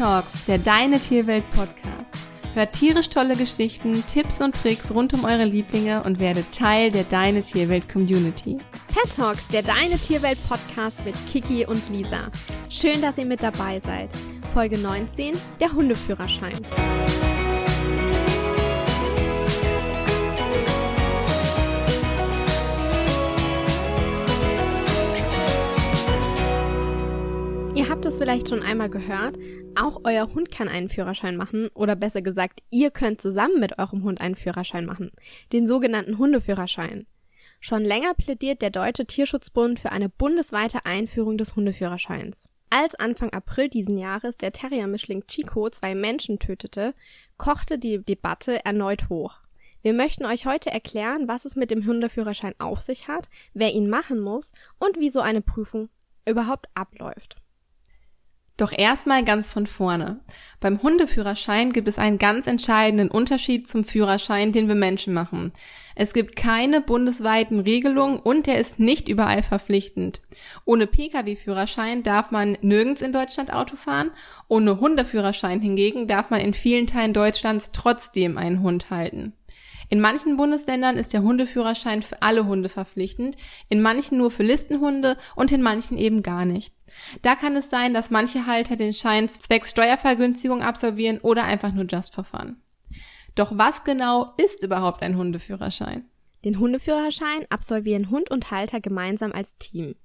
Talks, der Deine Tierwelt Podcast. Hört tierisch tolle Geschichten, Tipps und Tricks rund um eure Lieblinge und werdet Teil der Deine Tierwelt Community. Pet Talks, der Deine Tierwelt Podcast mit Kiki und Lisa. Schön, dass ihr mit dabei seid. Folge 19, der Hundeführerschein. Vielleicht schon einmal gehört, auch euer Hund kann einen Führerschein machen oder besser gesagt, ihr könnt zusammen mit eurem Hund einen Führerschein machen, den sogenannten Hundeführerschein. Schon länger plädiert der Deutsche Tierschutzbund für eine bundesweite Einführung des Hundeführerscheins. Als Anfang April diesen Jahres der Terrier-Mischling Chico zwei Menschen tötete, kochte die Debatte erneut hoch. Wir möchten euch heute erklären, was es mit dem Hundeführerschein auf sich hat, wer ihn machen muss und wie so eine Prüfung überhaupt abläuft. Doch erstmal ganz von vorne. Beim Hundeführerschein gibt es einen ganz entscheidenden Unterschied zum Führerschein, den wir Menschen machen. Es gibt keine bundesweiten Regelungen und er ist nicht überall verpflichtend. Ohne Pkw-Führerschein darf man nirgends in Deutschland Auto fahren, ohne Hundeführerschein hingegen darf man in vielen Teilen Deutschlands trotzdem einen Hund halten. In manchen Bundesländern ist der Hundeführerschein für alle Hunde verpflichtend, in manchen nur für Listenhunde und in manchen eben gar nicht. Da kann es sein, dass manche Halter den Schein zwecks Steuervergünstigung absolvieren oder einfach nur just for fun. Doch was genau ist überhaupt ein Hundeführerschein? Den Hundeführerschein absolvieren Hund und Halter gemeinsam als Team.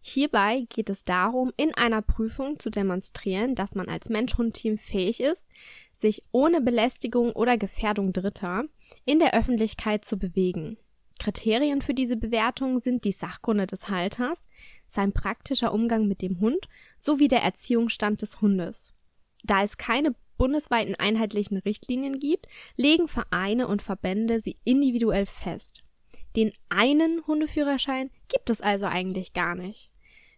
Hierbei geht es darum, in einer Prüfung zu demonstrieren, dass man als Mensch-Hund-Team fähig ist, sich ohne Belästigung oder Gefährdung Dritter in der Öffentlichkeit zu bewegen. Kriterien für diese Bewertung sind die Sachkunde des Halters, sein praktischer Umgang mit dem Hund sowie der Erziehungsstand des Hundes. Da es keine bundesweiten einheitlichen Richtlinien gibt, legen Vereine und Verbände sie individuell fest. Den einen Hundeführerschein gibt es also eigentlich gar nicht.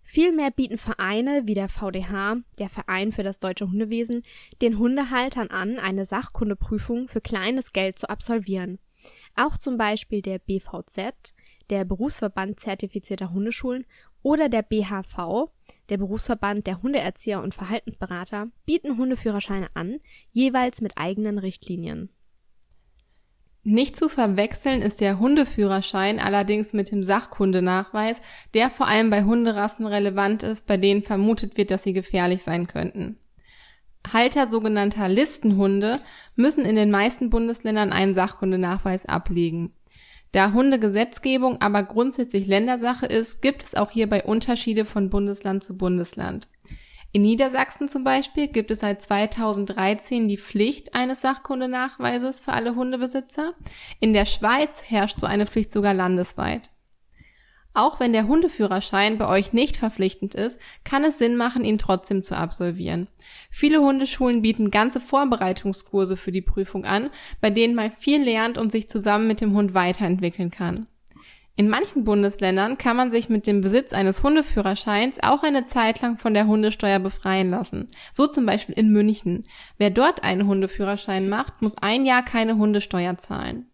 Vielmehr bieten Vereine wie der VDH, der Verein für das deutsche Hundewesen, den Hundehaltern an, eine Sachkundeprüfung für kleines Geld zu absolvieren. Auch zum Beispiel der BVZ, der Berufsverband zertifizierter Hundeschulen, oder der BHV, der Berufsverband der Hundeerzieher und Verhaltensberater, bieten Hundeführerscheine an, jeweils mit eigenen Richtlinien. Nicht zu verwechseln ist der Hundeführerschein allerdings mit dem Sachkundenachweis, der vor allem bei Hunderassen relevant ist, bei denen vermutet wird, dass sie gefährlich sein könnten. Halter sogenannter Listenhunde müssen in den meisten Bundesländern einen Sachkundenachweis ablegen. Da Hundegesetzgebung aber grundsätzlich Ländersache ist, gibt es auch hierbei Unterschiede von Bundesland zu Bundesland. In Niedersachsen zum Beispiel gibt es seit 2013 die Pflicht eines Sachkundenachweises für alle Hundebesitzer. In der Schweiz herrscht so eine Pflicht sogar landesweit. Auch wenn der Hundeführerschein bei euch nicht verpflichtend ist, kann es Sinn machen, ihn trotzdem zu absolvieren. Viele Hundeschulen bieten ganze Vorbereitungskurse für die Prüfung an, bei denen man viel lernt und sich zusammen mit dem Hund weiterentwickeln kann. In manchen Bundesländern kann man sich mit dem Besitz eines Hundeführerscheins auch eine Zeit lang von der Hundesteuer befreien lassen. So zum Beispiel in München. Wer dort einen Hundeführerschein macht, muss ein Jahr keine Hundesteuer zahlen.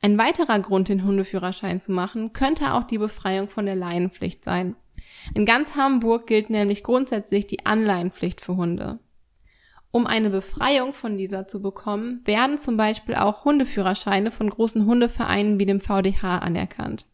Ein weiterer Grund, den Hundeführerschein zu machen, könnte auch die Befreiung von der Laienpflicht sein. In ganz Hamburg gilt nämlich grundsätzlich die Anleihenpflicht für Hunde. Um eine Befreiung von dieser zu bekommen, werden zum Beispiel auch Hundeführerscheine von großen Hundevereinen wie dem VDH anerkannt.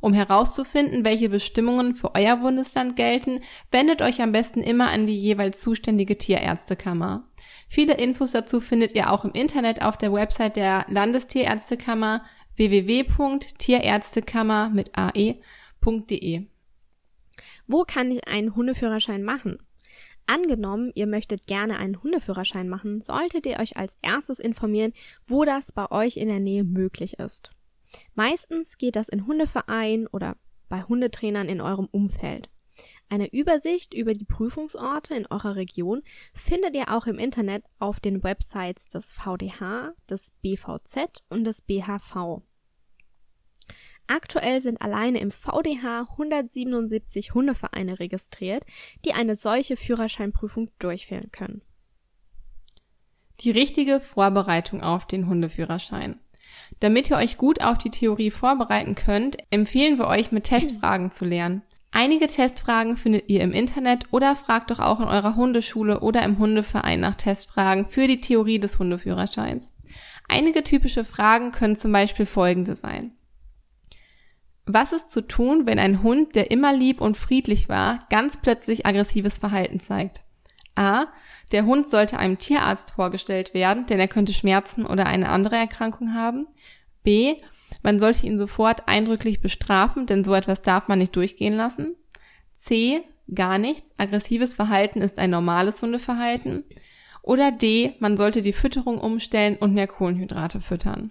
Um herauszufinden, welche Bestimmungen für euer Bundesland gelten, wendet euch am besten immer an die jeweils zuständige Tierärztekammer. Viele Infos dazu findet ihr auch im Internet auf der Website der Landestierärztekammer www.tierärztekammer mit ae.de. Wo kann ich einen Hundeführerschein machen? Angenommen, ihr möchtet gerne einen Hundeführerschein machen, solltet ihr euch als erstes informieren, wo das bei euch in der Nähe möglich ist. Meistens geht das in Hundevereinen oder bei Hundetrainern in eurem Umfeld. Eine Übersicht über die Prüfungsorte in eurer Region findet ihr auch im Internet auf den Websites des VDH, des BVZ und des BHV. Aktuell sind alleine im VDH 177 Hundevereine registriert, die eine solche Führerscheinprüfung durchführen können. Die richtige Vorbereitung auf den Hundeführerschein. Damit ihr euch gut auf die Theorie vorbereiten könnt, empfehlen wir euch mit Testfragen zu lernen. Einige Testfragen findet ihr im Internet oder fragt doch auch in eurer Hundeschule oder im Hundeverein nach Testfragen für die Theorie des Hundeführerscheins. Einige typische Fragen können zum Beispiel folgende sein. Was ist zu tun, wenn ein Hund, der immer lieb und friedlich war, ganz plötzlich aggressives Verhalten zeigt? A. Der Hund sollte einem Tierarzt vorgestellt werden, denn er könnte Schmerzen oder eine andere Erkrankung haben. B. Man sollte ihn sofort eindrücklich bestrafen, denn so etwas darf man nicht durchgehen lassen. C. Gar nichts. Aggressives Verhalten ist ein normales Hundeverhalten. Oder D. Man sollte die Fütterung umstellen und mehr Kohlenhydrate füttern.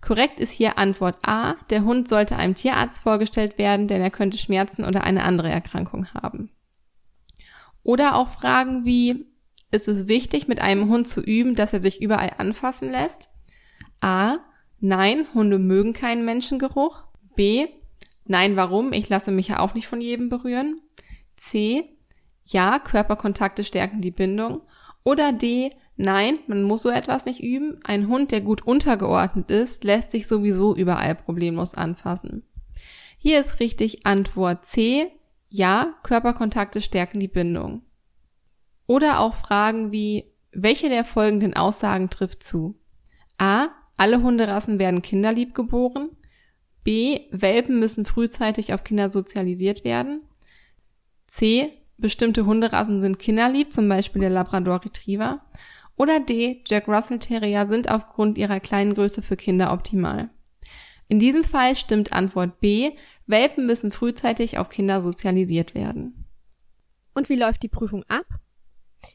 Korrekt ist hier Antwort A. Der Hund sollte einem Tierarzt vorgestellt werden, denn er könnte Schmerzen oder eine andere Erkrankung haben. Oder auch Fragen wie, ist es wichtig, mit einem Hund zu üben, dass er sich überall anfassen lässt? A. Nein, Hunde mögen keinen Menschengeruch. B. Nein, warum? Ich lasse mich ja auch nicht von jedem berühren. C. Ja, Körperkontakte stärken die Bindung. Oder D. Nein, man muss so etwas nicht üben. Ein Hund, der gut untergeordnet ist, lässt sich sowieso überall problemlos anfassen. Hier ist richtig Antwort C. Ja, Körperkontakte stärken die Bindung. Oder auch Fragen wie, welche der folgenden Aussagen trifft zu? A. Alle Hunderassen werden kinderlieb geboren. B. Welpen müssen frühzeitig auf Kinder sozialisiert werden. C. Bestimmte Hunderassen sind kinderlieb, zum Beispiel der Labrador Retriever. Oder D. Jack Russell Terrier sind aufgrund ihrer kleinen Größe für Kinder optimal. In diesem Fall stimmt Antwort B. Welpen müssen frühzeitig auf Kinder sozialisiert werden. Und wie läuft die Prüfung ab?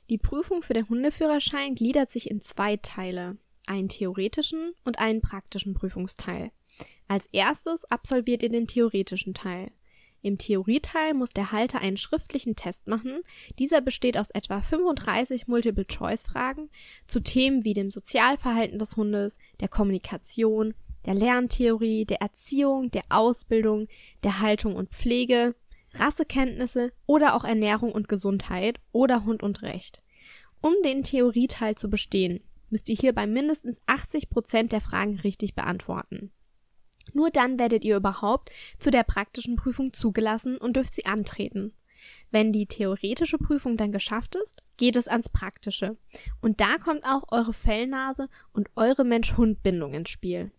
Die Prüfung für den Hundeführerschein gliedert sich in zwei Teile einen theoretischen und einen praktischen Prüfungsteil. Als erstes absolviert ihr den theoretischen Teil. Im Theorieteil muss der Halter einen schriftlichen Test machen. Dieser besteht aus etwa 35 Multiple-Choice-Fragen zu Themen wie dem Sozialverhalten des Hundes, der Kommunikation, der Lerntheorie, der Erziehung, der Ausbildung, der Haltung und Pflege, Rassekenntnisse oder auch Ernährung und Gesundheit oder Hund und Recht. Um den Theorieteil zu bestehen, müsst ihr hierbei mindestens 80 Prozent der Fragen richtig beantworten. Nur dann werdet ihr überhaupt zu der praktischen Prüfung zugelassen und dürft sie antreten. Wenn die theoretische Prüfung dann geschafft ist, geht es ans Praktische. Und da kommt auch eure Fellnase und eure Mensch-Hund-Bindung ins Spiel.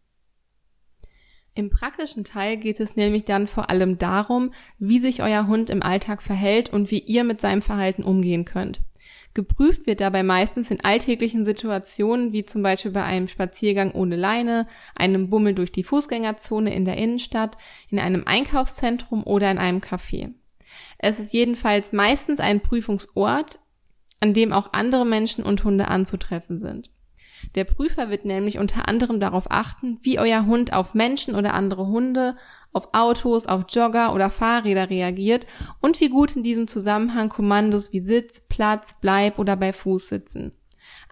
Im praktischen Teil geht es nämlich dann vor allem darum, wie sich euer Hund im Alltag verhält und wie ihr mit seinem Verhalten umgehen könnt. Geprüft wird dabei meistens in alltäglichen Situationen, wie zum Beispiel bei einem Spaziergang ohne Leine, einem Bummel durch die Fußgängerzone in der Innenstadt, in einem Einkaufszentrum oder in einem Café. Es ist jedenfalls meistens ein Prüfungsort, an dem auch andere Menschen und Hunde anzutreffen sind. Der Prüfer wird nämlich unter anderem darauf achten, wie euer Hund auf Menschen oder andere Hunde, auf Autos, auf Jogger oder Fahrräder reagiert und wie gut in diesem Zusammenhang Kommandos wie Sitz, Platz, Bleib oder bei Fuß sitzen.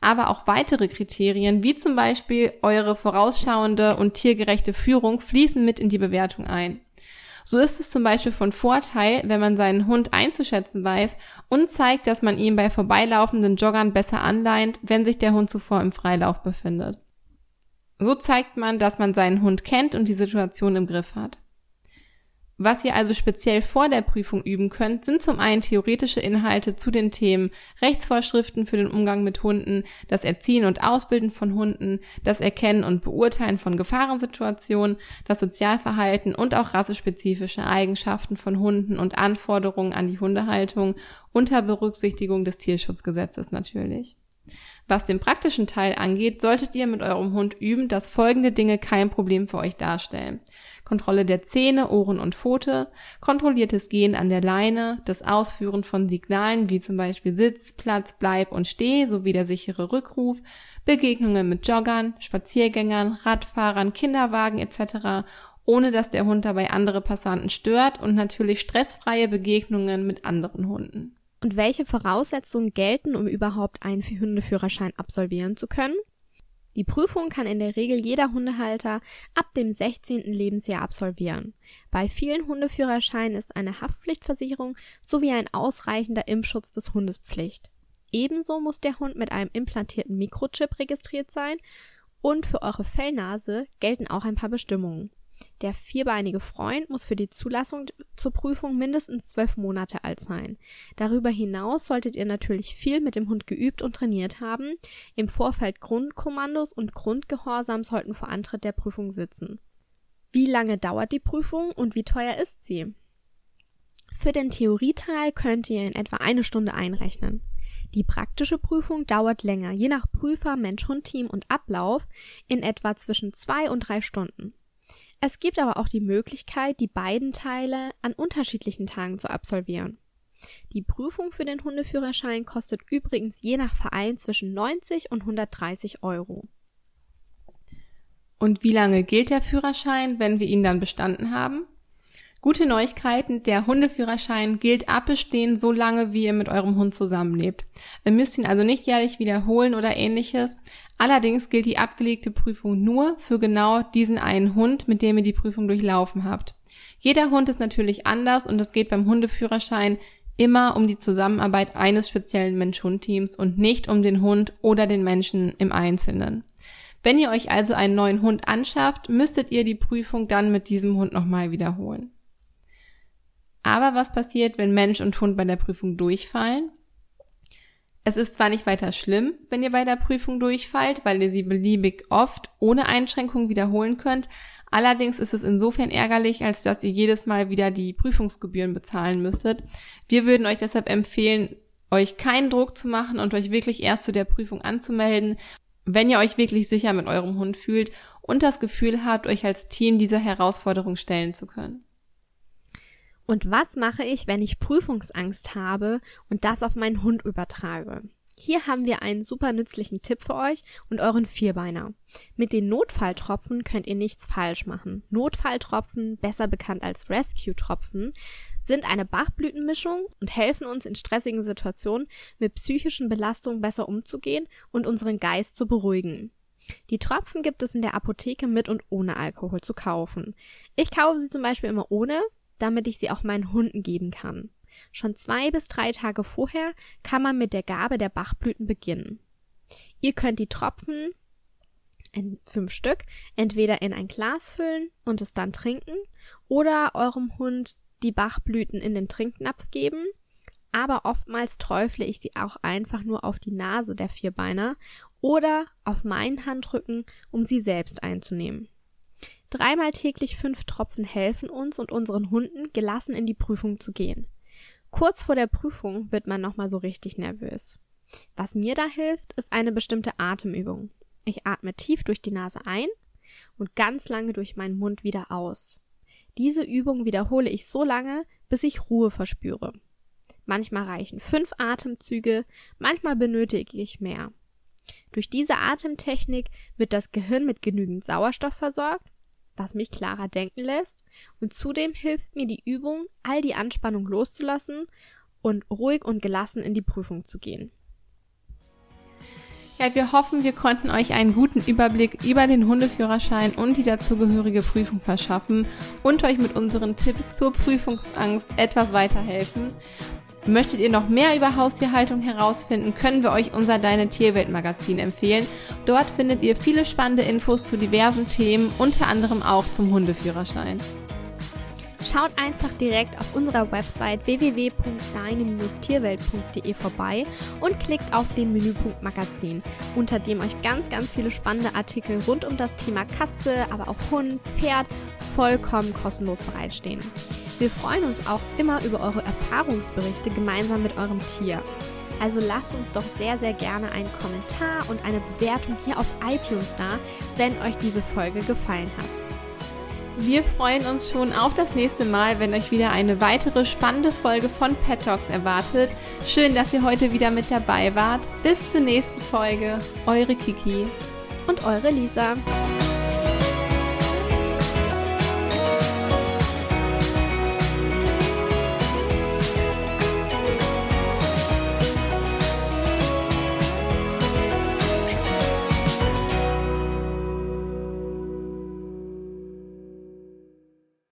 Aber auch weitere Kriterien, wie zum Beispiel eure vorausschauende und tiergerechte Führung, fließen mit in die Bewertung ein. So ist es zum Beispiel von Vorteil, wenn man seinen Hund einzuschätzen weiß und zeigt, dass man ihn bei vorbeilaufenden Joggern besser anleint, wenn sich der Hund zuvor im Freilauf befindet. So zeigt man, dass man seinen Hund kennt und die Situation im Griff hat. Was ihr also speziell vor der Prüfung üben könnt, sind zum einen theoretische Inhalte zu den Themen Rechtsvorschriften für den Umgang mit Hunden, das Erziehen und Ausbilden von Hunden, das Erkennen und Beurteilen von Gefahrensituationen, das Sozialverhalten und auch rassespezifische Eigenschaften von Hunden und Anforderungen an die Hundehaltung unter Berücksichtigung des Tierschutzgesetzes natürlich. Was den praktischen Teil angeht, solltet ihr mit eurem Hund üben, dass folgende Dinge kein Problem für euch darstellen. Kontrolle der Zähne, Ohren und Pfote, kontrolliertes Gehen an der Leine, das Ausführen von Signalen wie zum Beispiel Sitz, Platz, Bleib und Steh sowie der sichere Rückruf, Begegnungen mit Joggern, Spaziergängern, Radfahrern, Kinderwagen etc., ohne dass der Hund dabei andere Passanten stört und natürlich stressfreie Begegnungen mit anderen Hunden. Und welche Voraussetzungen gelten, um überhaupt einen Hundeführerschein absolvieren zu können? Die Prüfung kann in der Regel jeder Hundehalter ab dem 16. Lebensjahr absolvieren. Bei vielen Hundeführerscheinen ist eine Haftpflichtversicherung sowie ein ausreichender Impfschutz des Hundes Pflicht. Ebenso muss der Hund mit einem implantierten Mikrochip registriert sein und für eure Fellnase gelten auch ein paar Bestimmungen. Der vierbeinige Freund muss für die Zulassung zur Prüfung mindestens zwölf Monate alt sein. Darüber hinaus solltet ihr natürlich viel mit dem Hund geübt und trainiert haben. Im Vorfeld Grundkommandos und Grundgehorsam sollten vor Antritt der Prüfung sitzen. Wie lange dauert die Prüfung und wie teuer ist sie? Für den Theorieteil könnt ihr in etwa eine Stunde einrechnen. Die praktische Prüfung dauert länger, je nach Prüfer, Mensch, Hund, Team und Ablauf in etwa zwischen zwei und drei Stunden. Es gibt aber auch die Möglichkeit, die beiden Teile an unterschiedlichen Tagen zu absolvieren. Die Prüfung für den Hundeführerschein kostet übrigens je nach Verein zwischen 90 und 130 Euro. Und wie lange gilt der Führerschein, wenn wir ihn dann bestanden haben? Gute Neuigkeiten, der Hundeführerschein gilt ab Bestehen so lange, wie ihr mit eurem Hund zusammenlebt. Ihr müsst ihn also nicht jährlich wiederholen oder ähnliches. Allerdings gilt die abgelegte Prüfung nur für genau diesen einen Hund, mit dem ihr die Prüfung durchlaufen habt. Jeder Hund ist natürlich anders und es geht beim Hundeführerschein immer um die Zusammenarbeit eines speziellen Mensch-Hund-Teams und nicht um den Hund oder den Menschen im Einzelnen. Wenn ihr euch also einen neuen Hund anschafft, müsstet ihr die Prüfung dann mit diesem Hund nochmal wiederholen. Aber was passiert, wenn Mensch und Hund bei der Prüfung durchfallen? Es ist zwar nicht weiter schlimm, wenn ihr bei der Prüfung durchfallt, weil ihr sie beliebig oft ohne Einschränkung wiederholen könnt. Allerdings ist es insofern ärgerlich, als dass ihr jedes Mal wieder die Prüfungsgebühren bezahlen müsstet. Wir würden euch deshalb empfehlen, euch keinen Druck zu machen und euch wirklich erst zu der Prüfung anzumelden, wenn ihr euch wirklich sicher mit eurem Hund fühlt und das Gefühl habt, euch als Team dieser Herausforderung stellen zu können. Und was mache ich, wenn ich Prüfungsangst habe und das auf meinen Hund übertrage? Hier haben wir einen super nützlichen Tipp für euch und euren Vierbeiner. Mit den Notfalltropfen könnt ihr nichts falsch machen. Notfalltropfen, besser bekannt als Rescue-Tropfen, sind eine Bachblütenmischung und helfen uns in stressigen Situationen mit psychischen Belastungen besser umzugehen und unseren Geist zu beruhigen. Die Tropfen gibt es in der Apotheke mit und ohne Alkohol zu kaufen. Ich kaufe sie zum Beispiel immer ohne, damit ich sie auch meinen Hunden geben kann. Schon zwei bis drei Tage vorher kann man mit der Gabe der Bachblüten beginnen. Ihr könnt die Tropfen, in fünf Stück, entweder in ein Glas füllen und es dann trinken oder eurem Hund die Bachblüten in den Trinknapf geben. Aber oftmals träufle ich sie auch einfach nur auf die Nase der Vierbeiner oder auf meinen Handrücken, um sie selbst einzunehmen. Dreimal täglich fünf Tropfen helfen uns und unseren Hunden, gelassen in die Prüfung zu gehen. Kurz vor der Prüfung wird man nochmal so richtig nervös. Was mir da hilft, ist eine bestimmte Atemübung. Ich atme tief durch die Nase ein und ganz lange durch meinen Mund wieder aus. Diese Übung wiederhole ich so lange, bis ich Ruhe verspüre. Manchmal reichen fünf Atemzüge, manchmal benötige ich mehr. Durch diese Atemtechnik wird das Gehirn mit genügend Sauerstoff versorgt was mich klarer denken lässt. Und zudem hilft mir die Übung, all die Anspannung loszulassen und ruhig und gelassen in die Prüfung zu gehen. Ja, wir hoffen, wir konnten euch einen guten Überblick über den Hundeführerschein und die dazugehörige Prüfung verschaffen und euch mit unseren Tipps zur Prüfungsangst etwas weiterhelfen. Möchtet ihr noch mehr über Haustierhaltung herausfinden, können wir euch unser Deine Tierwelt Magazin empfehlen. Dort findet ihr viele spannende Infos zu diversen Themen, unter anderem auch zum Hundeführerschein. Schaut einfach direkt auf unserer Website www.deine-tierwelt.de vorbei und klickt auf den Menüpunkt Magazin, unter dem euch ganz, ganz viele spannende Artikel rund um das Thema Katze, aber auch Hund, Pferd vollkommen kostenlos bereitstehen. Wir freuen uns auch immer über eure Erfahrungsberichte gemeinsam mit eurem Tier. Also lasst uns doch sehr, sehr gerne einen Kommentar und eine Bewertung hier auf iTunes da, wenn euch diese Folge gefallen hat. Wir freuen uns schon auf das nächste Mal, wenn euch wieder eine weitere spannende Folge von Pet Talks erwartet. Schön, dass ihr heute wieder mit dabei wart. Bis zur nächsten Folge. Eure Kiki und eure Lisa.